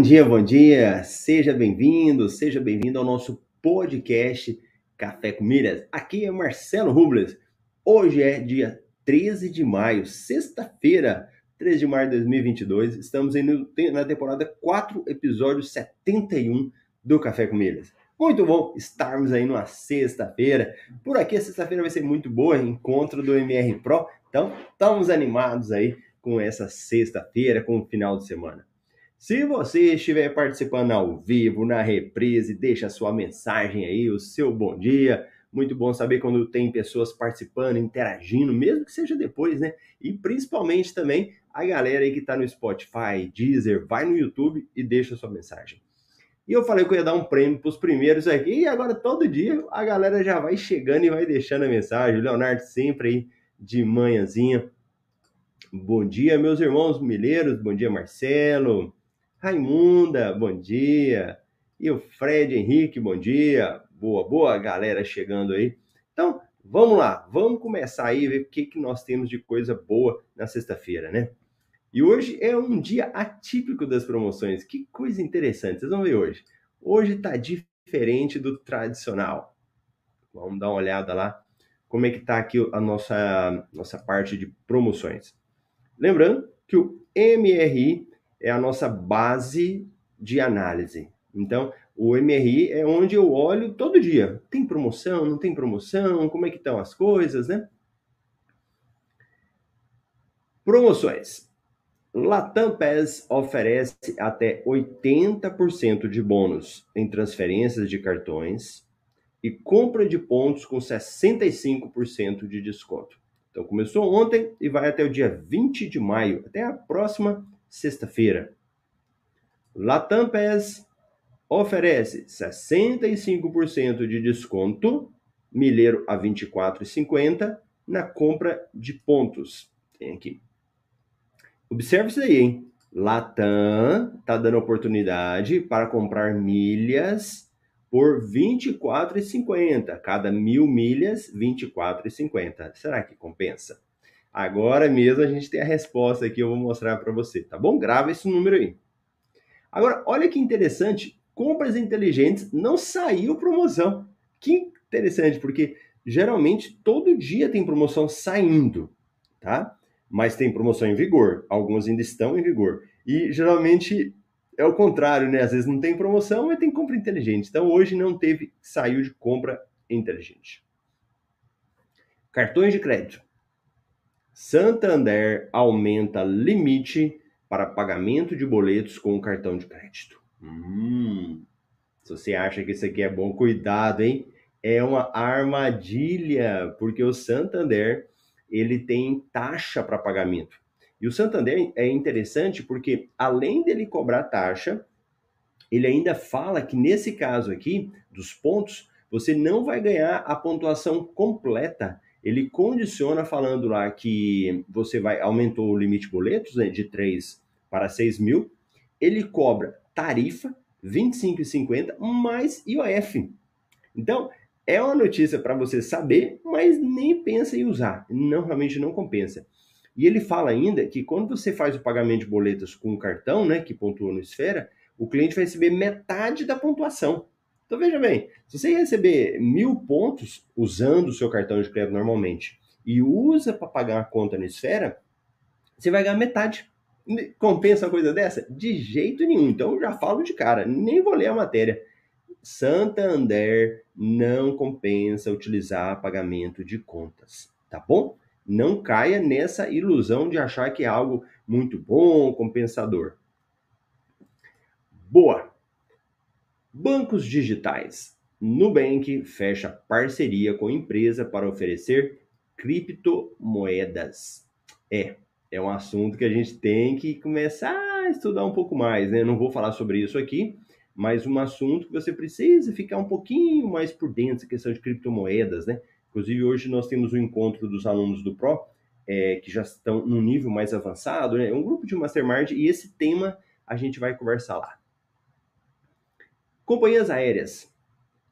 Bom dia, bom dia. Seja bem-vindo, seja bem-vindo ao nosso podcast Café com Milhas. Aqui é Marcelo Rubles. Hoje é dia 13 de maio, sexta-feira, 13 de maio de 2022. Estamos na temporada 4, episódio 71 do Café com Milhas. Muito bom estarmos aí numa sexta-feira. Por aqui a sexta-feira vai ser muito boa, encontro do MR Pro. Então, estamos animados aí com essa sexta-feira, com o final de semana. Se você estiver participando ao vivo, na reprise, deixa a sua mensagem aí, o seu bom dia. Muito bom saber quando tem pessoas participando, interagindo, mesmo que seja depois, né? E principalmente também a galera aí que está no Spotify, Deezer, vai no YouTube e deixa a sua mensagem. E eu falei que eu ia dar um prêmio para os primeiros aqui, e agora todo dia a galera já vai chegando e vai deixando a mensagem. O Leonardo sempre aí de manhãzinha. Bom dia, meus irmãos milheiros, bom dia, Marcelo. Raimunda, bom dia. E o Fred Henrique, bom dia. Boa, boa galera chegando aí. Então, vamos lá, vamos começar aí ver o que, que nós temos de coisa boa na sexta-feira, né? E hoje é um dia atípico das promoções. Que coisa interessante, vocês vão ver hoje. Hoje tá diferente do tradicional. Vamos dar uma olhada lá como é que tá aqui a nossa, nossa parte de promoções. Lembrando que o MRI é a nossa base de análise. Então, o MRI é onde eu olho todo dia. Tem promoção, não tem promoção, como é que estão as coisas, né? Promoções. Latam PES oferece até 80% de bônus em transferências de cartões e compra de pontos com 65% de desconto. Então começou ontem e vai até o dia 20 de maio, até a próxima sexta-feira. Latam PES oferece 65% de desconto, milheiro a 24,50 na compra de pontos. Tem aqui. Observe isso aí, hein? Latam está dando oportunidade para comprar milhas por R$ 24,50. Cada mil milhas, R$ 24,50. Será que compensa? Agora mesmo a gente tem a resposta aqui, eu vou mostrar para você, tá bom? Grava esse número aí. Agora, olha que interessante, compras inteligentes não saiu promoção. Que interessante, porque geralmente todo dia tem promoção saindo, tá? Mas tem promoção em vigor, algumas ainda estão em vigor. E geralmente é o contrário, né? Às vezes não tem promoção, mas tem compra inteligente. Então hoje não teve, saiu de compra inteligente. Cartões de crédito. Santander aumenta limite para pagamento de boletos com cartão de crédito. Hum, se você acha que isso aqui é bom, cuidado, hein? É uma armadilha, porque o Santander ele tem taxa para pagamento. E o Santander é interessante porque, além dele cobrar taxa, ele ainda fala que nesse caso aqui, dos pontos, você não vai ganhar a pontuação completa ele condiciona falando lá que você vai aumentou o limite de boletos né, de 3 para 6 mil, ele cobra tarifa 25,50 mais IOF. Então, é uma notícia para você saber, mas nem pensa em usar. Não, realmente não compensa. E ele fala ainda que quando você faz o pagamento de boletos com cartão, né, que pontua no Esfera, o cliente vai receber metade da pontuação. Então veja bem, se você receber mil pontos usando o seu cartão de crédito normalmente e usa para pagar a conta na esfera, você vai ganhar metade. Compensa uma coisa dessa? De jeito nenhum. Então já falo de cara, nem vou ler a matéria. Santander não compensa utilizar pagamento de contas, tá bom? Não caia nessa ilusão de achar que é algo muito bom, compensador. Boa. Bancos digitais. Nubank fecha parceria com empresa para oferecer criptomoedas. É, é um assunto que a gente tem que começar a estudar um pouco mais, né? Não vou falar sobre isso aqui, mas um assunto que você precisa ficar um pouquinho mais por dentro, a questão de criptomoedas, né? Inclusive, hoje nós temos um encontro dos alunos do PRO, é, que já estão num nível mais avançado, né? É um grupo de Mastermind e esse tema a gente vai conversar lá. Companhias aéreas.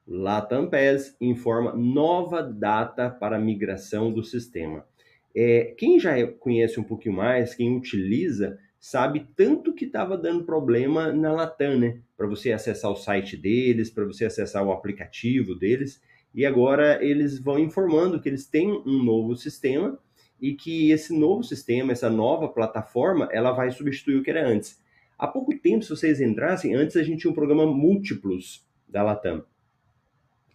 Latam PES informa nova data para migração do sistema. É, quem já conhece um pouquinho mais, quem utiliza, sabe tanto que estava dando problema na Latam, né? Para você acessar o site deles, para você acessar o aplicativo deles. E agora eles vão informando que eles têm um novo sistema e que esse novo sistema, essa nova plataforma, ela vai substituir o que era antes. Há pouco tempo, se vocês entrassem, antes a gente tinha um programa múltiplos da Latam.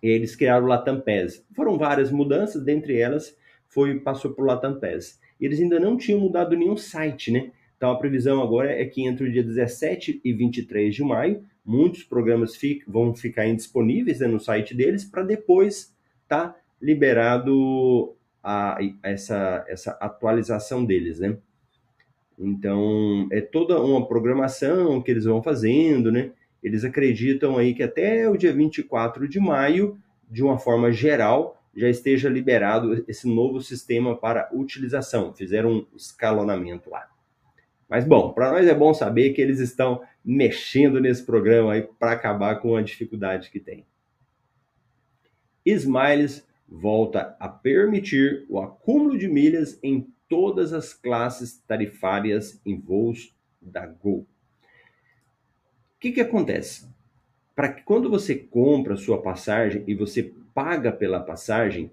Eles criaram o Latam PES. Foram várias mudanças, dentre elas foi passou por Latam PES. Eles ainda não tinham mudado nenhum site, né? Então a previsão agora é que entre o dia 17 e 23 de maio, muitos programas vão ficar indisponíveis né, no site deles para depois tá liberado a, essa, essa atualização deles, né? Então, é toda uma programação que eles vão fazendo, né? Eles acreditam aí que até o dia 24 de maio, de uma forma geral, já esteja liberado esse novo sistema para utilização. Fizeram um escalonamento lá. Mas bom, para nós é bom saber que eles estão mexendo nesse programa aí para acabar com a dificuldade que tem. Smiles volta a permitir o acúmulo de milhas em todas as classes tarifárias em voos da Gol. O que, que acontece? Para que quando você compra sua passagem e você paga pela passagem,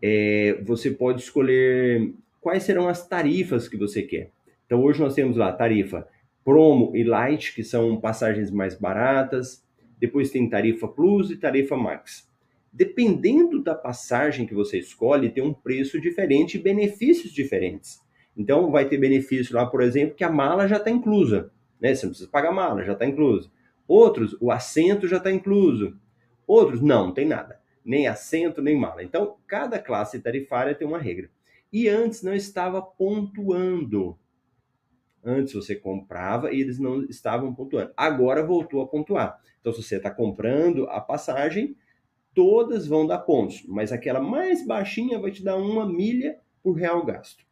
é, você pode escolher quais serão as tarifas que você quer. Então hoje nós temos lá tarifa Promo e Light, que são passagens mais baratas. Depois tem tarifa Plus e tarifa Max. Dependendo da passagem que você escolhe, tem um preço diferente e benefícios diferentes. Então vai ter benefício lá, por exemplo, que a mala já está inclusa. Né? Você não precisa pagar mala, já está incluso. Outros, o assento já está incluso. Outros, não, não tem nada nem assento, nem mala. Então, cada classe tarifária tem uma regra. E antes não estava pontuando. Antes você comprava e eles não estavam pontuando. Agora voltou a pontuar. Então, se você está comprando a passagem, todas vão dar pontos, mas aquela mais baixinha vai te dar uma milha por real gasto.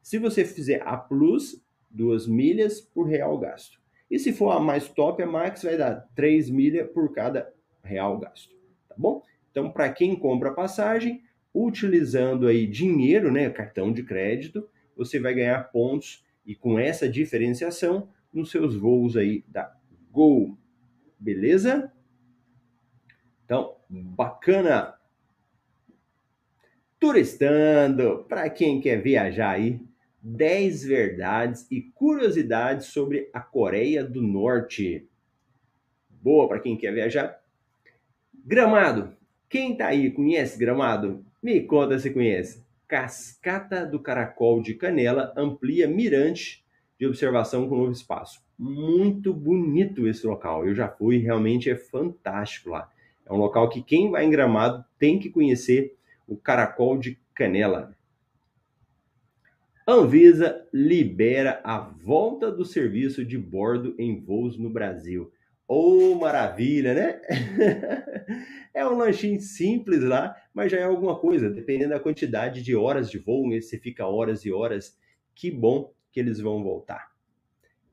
Se você fizer a plus, duas milhas por real gasto. E se for a mais top, a max vai dar três milhas por cada real gasto. Tá bom? Então, para quem compra passagem, utilizando aí dinheiro, né, cartão de crédito, você vai ganhar pontos e com essa diferenciação nos seus voos aí da Gol. Beleza? Então, bacana. Turistando, para quem quer viajar aí, 10 verdades e curiosidades sobre a Coreia do Norte. Boa para quem quer viajar. Gramado, quem tá aí conhece Gramado? Me conta se conhece. Cascata do Caracol de Canela amplia mirante de observação com novo espaço. Muito bonito esse local. Eu já fui, realmente é fantástico lá. É um local que quem vai em Gramado tem que conhecer o Caracol de Canela. Anvisa libera a volta do serviço de bordo em voos no Brasil. Oh, maravilha, né? é um lanchinho simples lá, mas já é alguma coisa, dependendo da quantidade de horas de voo, né? se fica horas e horas, que bom que eles vão voltar.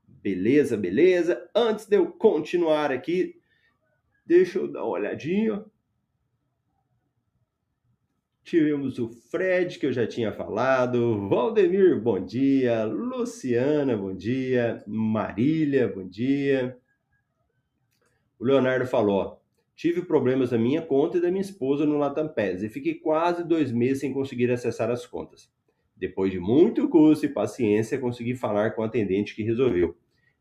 Beleza, beleza. Antes de eu continuar aqui, deixa eu dar uma olhadinha. Tivemos o Fred, que eu já tinha falado, Valdemir, bom dia, Luciana, bom dia, Marília, bom dia. O Leonardo falou: tive problemas na minha conta e da minha esposa no Latam e fiquei quase dois meses sem conseguir acessar as contas. Depois de muito custo e paciência, consegui falar com o atendente que resolveu.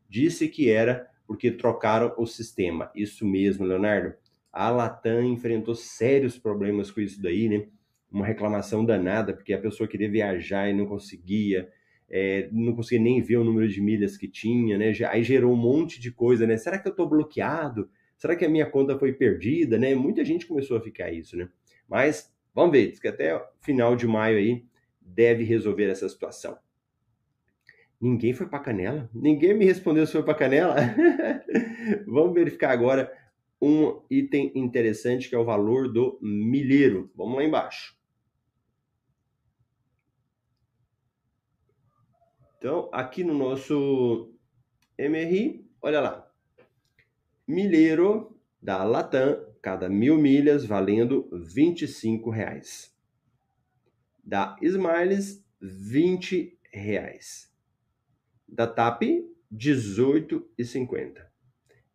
Disse que era porque trocaram o sistema. Isso mesmo, Leonardo. A Latam enfrentou sérios problemas com isso daí, né? Uma reclamação danada, porque a pessoa queria viajar e não conseguia, é, não conseguia nem ver o número de milhas que tinha, né? Aí gerou um monte de coisa, né? Será que eu estou bloqueado? Será que a minha conta foi perdida, né? Muita gente começou a ficar isso, né? Mas vamos ver, diz que até final de maio aí deve resolver essa situação. Ninguém foi para Canela? Ninguém me respondeu se foi para Canela? vamos verificar agora um item interessante que é o valor do milheiro. Vamos lá embaixo. Então, aqui no nosso MRI, olha lá. Milheiro da Latam, cada mil milhas valendo 25 reais. Da Smiles, 20 reais. Da TAP, R$ 18,50.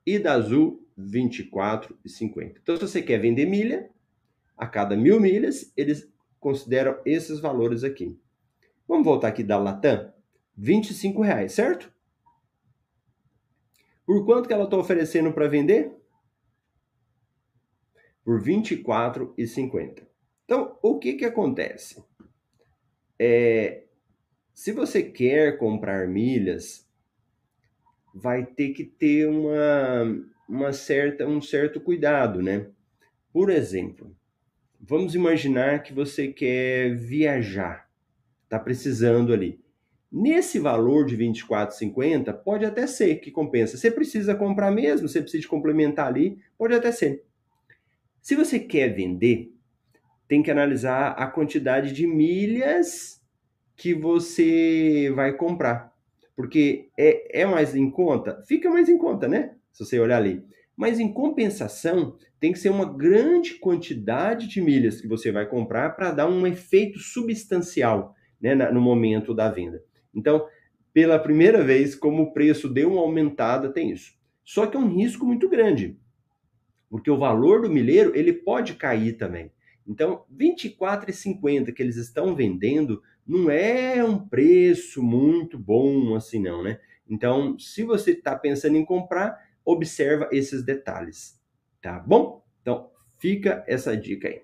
E da Azul, R$ 24,50. Então, se você quer vender milha, a cada mil milhas, eles consideram esses valores aqui. Vamos voltar aqui da Latam? 25 reais, certo? Por quanto que ela está oferecendo para vender? Por R$ 24,50. Então, o que, que acontece? É, se você quer comprar milhas, vai ter que ter uma, uma certa, um certo cuidado, né? Por exemplo, vamos imaginar que você quer viajar, está precisando ali. Nesse valor de 24,50, pode até ser que compensa. Você precisa comprar mesmo, você precisa complementar ali, pode até ser. Se você quer vender, tem que analisar a quantidade de milhas que você vai comprar. Porque é, é mais em conta? Fica mais em conta, né? Se você olhar ali. Mas em compensação, tem que ser uma grande quantidade de milhas que você vai comprar para dar um efeito substancial né, no momento da venda. Então, pela primeira vez, como o preço deu uma aumentada, tem isso. Só que é um risco muito grande, porque o valor do milheiro ele pode cair também. Então, R$ 24,50 que eles estão vendendo não é um preço muito bom assim não, né? Então, se você está pensando em comprar, observa esses detalhes, tá bom? Então, fica essa dica aí.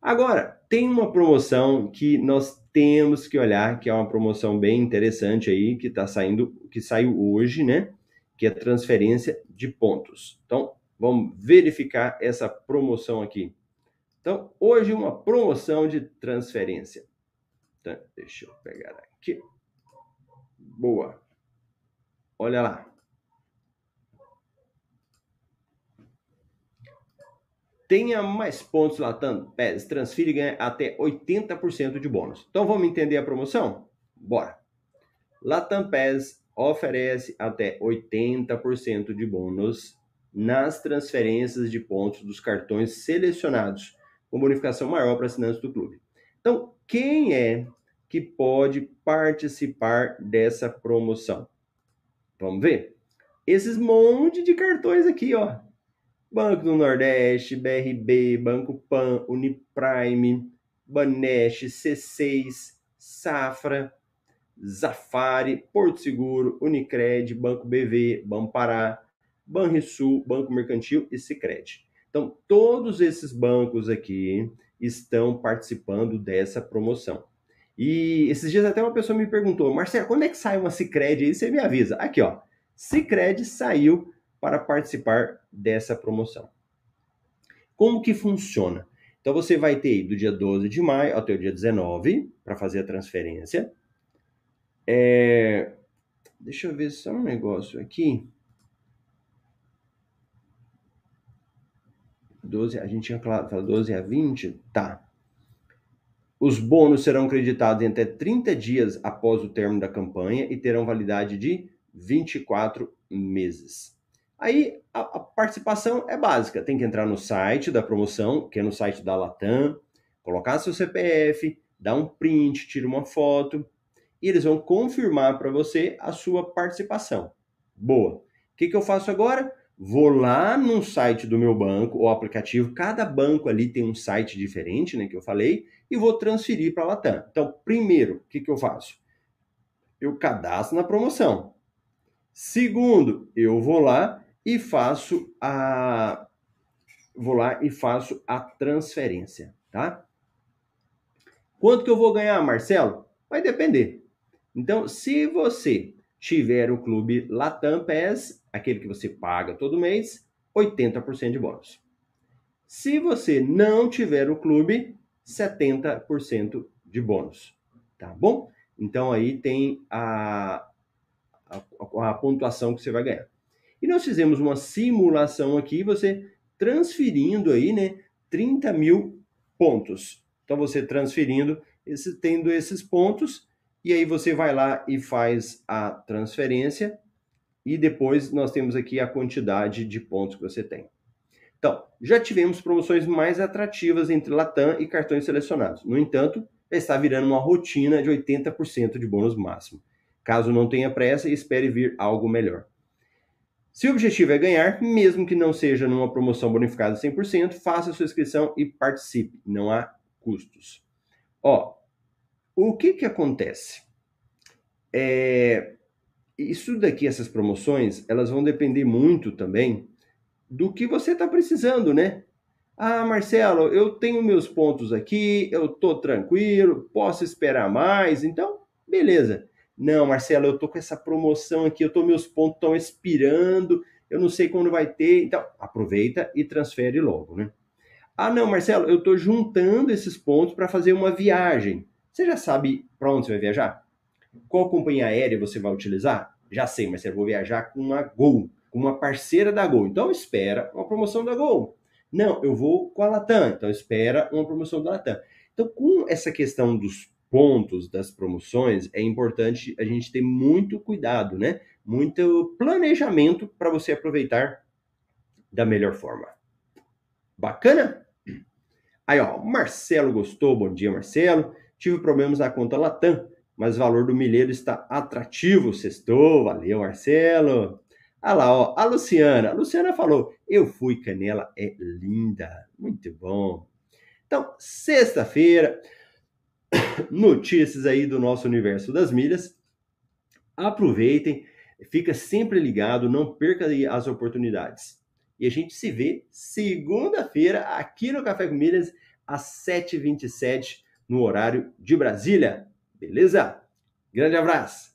Agora, tem uma promoção que nós temos que olhar, que é uma promoção bem interessante aí, que está saindo, que saiu hoje, né? Que é transferência de pontos. Então, vamos verificar essa promoção aqui. Então, hoje uma promoção de transferência. Então, deixa eu pegar aqui. Boa. Olha lá. Tenha mais pontos Latam PES, transfira e ganha até 80% de bônus. Então vamos entender a promoção? Bora! Latam PES oferece até 80% de bônus nas transferências de pontos dos cartões selecionados, com bonificação maior para assinantes do clube. Então, quem é que pode participar dessa promoção? Vamos ver? Esses monte de cartões aqui, ó. Banco do Nordeste, BRB, Banco Pan, Uniprime, Banesh, C6, Safra, Zafari, Porto Seguro, Unicred, Banco BV, Banpará, Banrisul, Banco Mercantil e Sicredi. Então, todos esses bancos aqui estão participando dessa promoção. E esses dias até uma pessoa me perguntou, Marcelo, quando é que sai uma Sicredi aí? Você me avisa. Aqui, ó. Sicredi saiu para participar dessa promoção. Como que funciona? Então você vai ter do dia 12 de maio até o dia 19 para fazer a transferência. É... Deixa eu ver só um negócio aqui. 12, a gente tinha falado 12 a 20? Tá. Os bônus serão creditados em até 30 dias após o término da campanha e terão validade de 24 meses. Aí a, a, participação é básica, tem que entrar no site da promoção, que é no site da Latam, colocar seu CPF, dar um print, tira uma foto e eles vão confirmar para você a sua participação. Boa. O que, que eu faço agora? Vou lá no site do meu banco ou aplicativo, cada banco ali tem um site diferente, né, que eu falei, e vou transferir para a Latam. Então, primeiro, o que, que eu faço? Eu cadastro na promoção. Segundo, eu vou lá e faço a, vou lá e faço a transferência, tá? Quanto que eu vou ganhar, Marcelo? Vai depender. Então, se você tiver o clube Latam PES, aquele que você paga todo mês, 80% de bônus. Se você não tiver o clube, 70% de bônus, tá bom? Então aí tem a, a, a, pontuação que você vai ganhar. E nós fizemos uma simulação aqui, você transferindo aí, né, 30 mil pontos. Então você transferindo, esse, tendo esses pontos, e aí você vai lá e faz a transferência, e depois nós temos aqui a quantidade de pontos que você tem. Então, já tivemos promoções mais atrativas entre Latam e cartões selecionados. No entanto, está virando uma rotina de 80% de bônus máximo. Caso não tenha pressa, espere vir algo melhor. Se o objetivo é ganhar, mesmo que não seja numa promoção bonificada 100%, faça sua inscrição e participe. Não há custos. Ó, o que que acontece? É, isso daqui, essas promoções, elas vão depender muito também do que você está precisando, né? Ah, Marcelo, eu tenho meus pontos aqui, eu tô tranquilo, posso esperar mais, então, beleza. Não, Marcelo, eu tô com essa promoção aqui, eu tô meus pontos estão expirando, eu não sei quando vai ter, então aproveita e transfere logo, né? Ah, não, Marcelo, eu tô juntando esses pontos para fazer uma viagem. Você já sabe para onde você vai viajar? Qual companhia aérea você vai utilizar? Já sei, Marcelo, eu vou viajar com uma Gol com uma parceira da Gol. Então espera uma promoção da Gol. Não, eu vou com a Latam. Então espera uma promoção da Latam. Então, com essa questão dos pontos das promoções, é importante a gente ter muito cuidado, né? Muito planejamento para você aproveitar da melhor forma. Bacana? Aí, ó, Marcelo gostou. Bom dia, Marcelo. Tive problemas na conta Latam, mas o valor do milheiro está atrativo. Sextou. Valeu, Marcelo. Olha lá, ó, a Luciana. A Luciana falou: Eu fui canela, é linda. Muito bom. Então, sexta-feira, notícias aí do nosso universo das milhas. Aproveitem, fica sempre ligado, não perca as oportunidades. E a gente se vê segunda-feira aqui no Café com Milhas, às 7h27, no horário de Brasília. Beleza? Grande abraço!